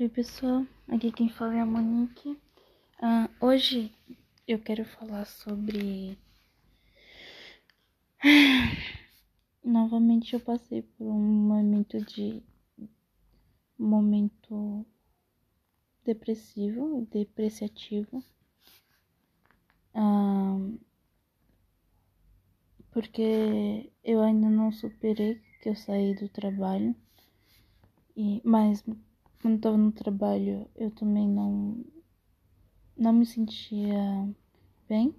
Oi pessoal, aqui quem fala é a Monique. Ah, hoje eu quero falar sobre. Novamente eu passei por um momento de. momento depressivo, depreciativo. Ah, porque eu ainda não superei que eu saí do trabalho. E, mas quando estava no trabalho eu também não não me sentia bem.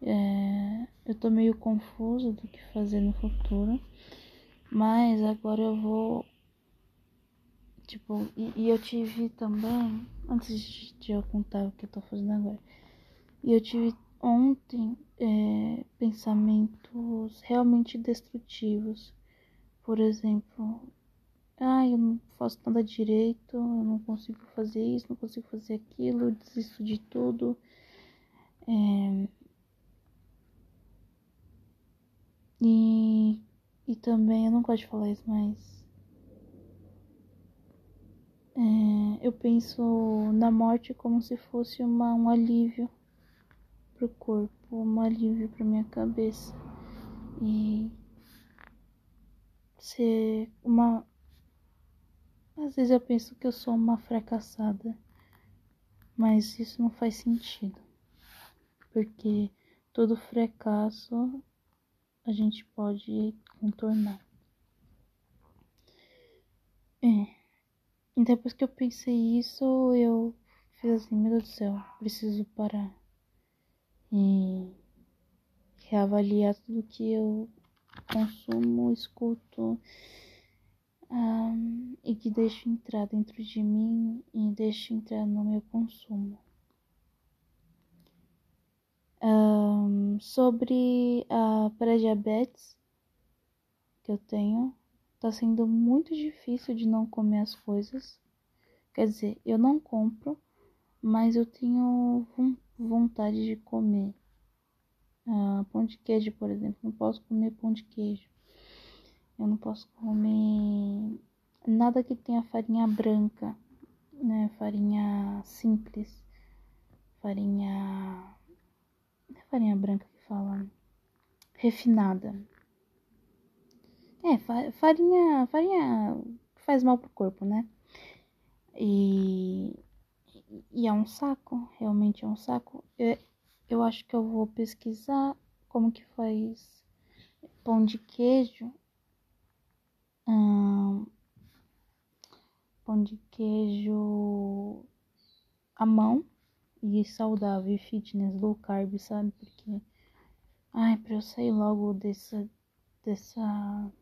É, eu tô meio confusa do que fazer no futuro, mas agora eu vou. Tipo, e, e eu tive também, antes de eu contar o que eu tô fazendo agora, e eu tive ontem é, pensamentos realmente destrutivos. Por exemplo, ah, eu não faço nada direito, eu não consigo fazer isso, não consigo fazer aquilo, eu desisto de tudo. É... E, e também, eu não gosto de falar isso, mas. É, eu penso na morte como se fosse uma, um alívio pro corpo, um alívio pra minha cabeça. E ser uma às vezes eu penso que eu sou uma fracassada, mas isso não faz sentido, porque todo fracasso a gente pode contornar. É. E depois que eu pensei isso, eu fiz assim, meu Deus do céu, preciso parar e reavaliar tudo que eu consumo, escuto um, e que deixo entrar dentro de mim e deixo entrar no meu consumo. Um, sobre a pré-diabetes que eu tenho, tá sendo muito difícil de não comer as coisas. Quer dizer, eu não compro, mas eu tenho vontade de comer. Pão de queijo, por exemplo, não posso comer pão de queijo. Eu não posso comer nada que tenha farinha branca, né? Farinha simples. Farinha. Não é farinha branca que fala. Refinada. É, farinha. Farinha faz mal pro corpo, né? E. E é um saco, realmente é um saco. Eu, eu acho que eu vou pesquisar como que faz pão de queijo hum, pão de queijo à mão e saudável e fitness, low carb, sabe? Porque, ai, pra eu sair logo dessa, dessa,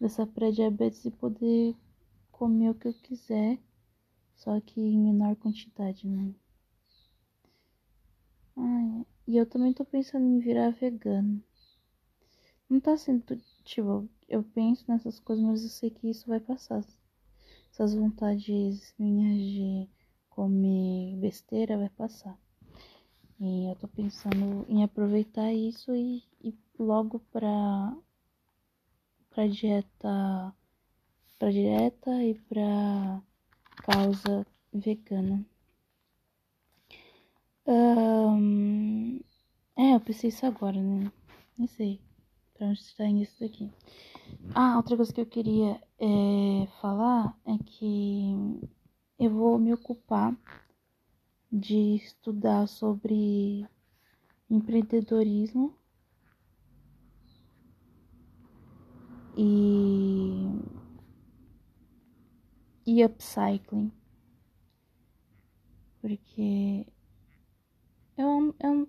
dessa pré-diabetes e poder comer o que eu quiser, só que em menor quantidade, né? Ai, e eu também tô pensando em virar vegano. Não tá sendo, tipo, eu penso nessas coisas, mas eu sei que isso vai passar. Essas vontades minhas de comer besteira vai passar. E eu tô pensando em aproveitar isso e ir logo pra, pra dieta pra dieta e pra causa vegana. Um, é, eu pensei isso agora, né? Nem sei pra onde está indo isso daqui. Ah, outra coisa que eu queria é, falar é que eu vou me ocupar de estudar sobre empreendedorismo e, e upcycling, porque é um, é, um,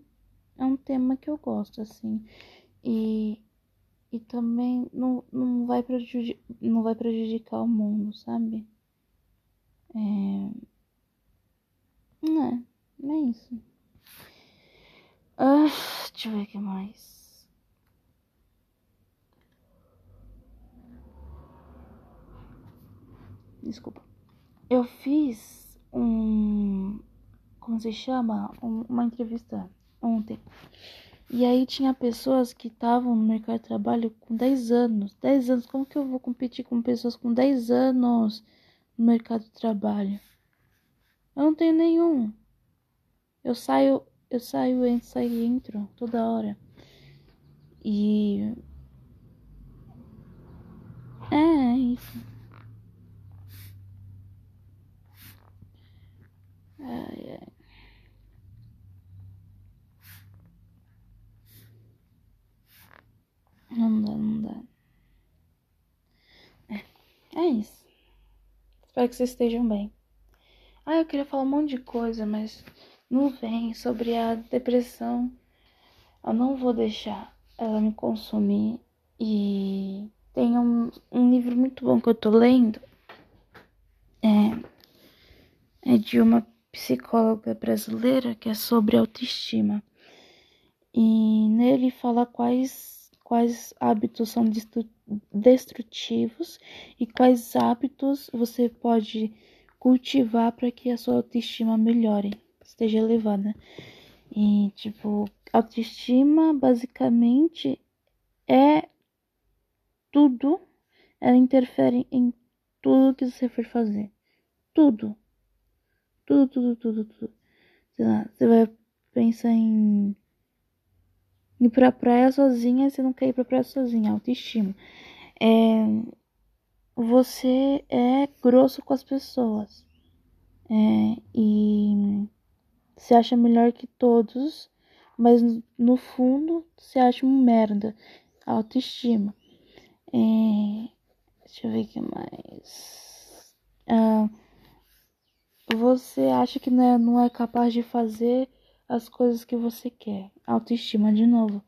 é um tema que eu gosto, assim, e e também não, não, vai, prejudicar, não vai prejudicar o mundo, sabe? É. É, é isso. Ah, deixa eu ver o que mais. Desculpa. Eu fiz um. Como se chama? Um, uma entrevista ontem e aí tinha pessoas que estavam no mercado de trabalho com 10 anos. 10 anos, como que eu vou competir com pessoas com 10 anos no mercado de trabalho. Eu não tenho nenhum. Eu saio, eu saio, entro, saio entro toda hora. E é, é isso. Ai, ai. Não dá, não dá. É, é isso. Espero que vocês estejam bem. Ah, eu queria falar um monte de coisa, mas não vem sobre a depressão. Eu não vou deixar ela me consumir. E tem um, um livro muito bom que eu tô lendo. É, é de uma psicóloga brasileira que é sobre autoestima. E nele fala quais quais hábitos são destrutivos e quais hábitos você pode cultivar para que a sua autoestima melhore, esteja elevada. E, tipo, autoestima basicamente é tudo, ela interfere em tudo que você for fazer. Tudo. Tudo, tudo, tudo, tudo. Sei lá, você vai pensar em Ir pra praia sozinha, você não quer ir pra praia sozinha, autoestima. É, você é grosso com as pessoas. É, e se acha melhor que todos, mas no fundo se acha um merda. Autoestima. É, deixa eu ver o que mais. Ah, você acha que não é, não é capaz de fazer as coisas que você quer. Autoestima de novo.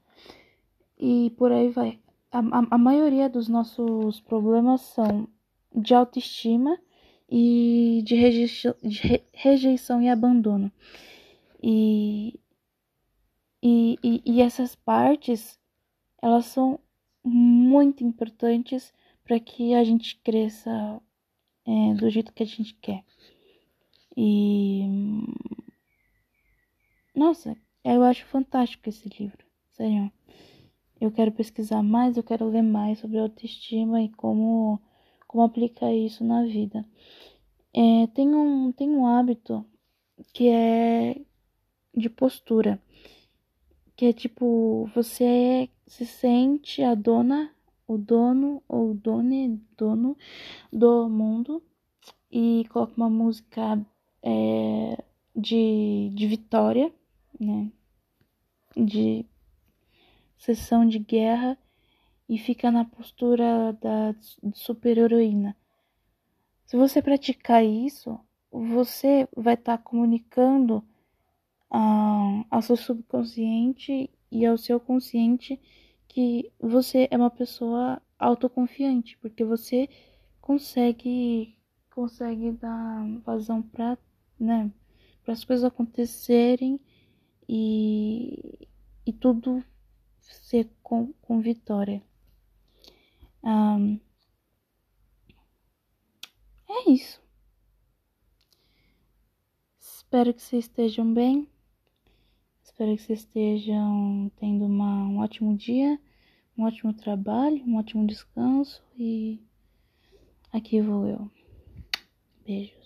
E por aí vai. A, a, a maioria dos nossos problemas são de autoestima e de, rejeição, de re, rejeição e abandono. E, e, e, e essas partes, elas são muito importantes para que a gente cresça é, do jeito que a gente quer. E nossa, eu acho fantástico esse livro. Sério. Eu quero pesquisar mais, eu quero ler mais sobre autoestima e como, como aplicar isso na vida. É, tem, um, tem um hábito que é de postura. Que é tipo, você se sente a dona, o dono ou done, dono do mundo e coloca uma música é, de, de vitória né, de sessão de guerra e fica na postura da super-heroína. Se você praticar isso, você vai estar tá comunicando a, ao seu subconsciente e ao seu consciente que você é uma pessoa autoconfiante, porque você consegue consegue dar vazão para né, para as coisas acontecerem e, e tudo ser com, com vitória. Um, é isso. Espero que vocês estejam bem. Espero que vocês estejam tendo uma, um ótimo dia, um ótimo trabalho, um ótimo descanso e aqui vou eu. Beijo.